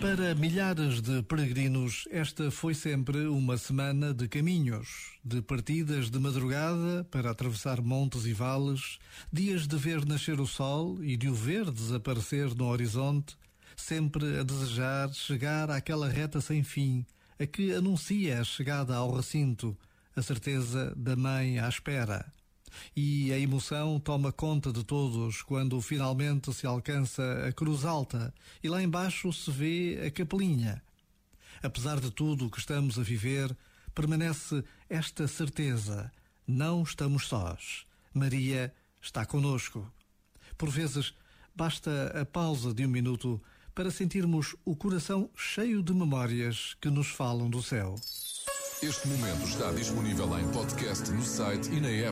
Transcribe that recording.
Para milhares de peregrinos, esta foi sempre uma semana de caminhos, de partidas de madrugada para atravessar montes e vales, dias de ver nascer o sol e de o ver desaparecer no horizonte, sempre a desejar chegar àquela reta sem fim, a que anuncia a chegada ao recinto, a certeza da mãe à espera. E a emoção toma conta de todos quando finalmente se alcança a cruz alta e lá embaixo se vê a capelinha. Apesar de tudo o que estamos a viver, permanece esta certeza: não estamos sós. Maria está conosco. Por vezes, basta a pausa de um minuto para sentirmos o coração cheio de memórias que nos falam do céu. Este momento está disponível em podcast no site e na app.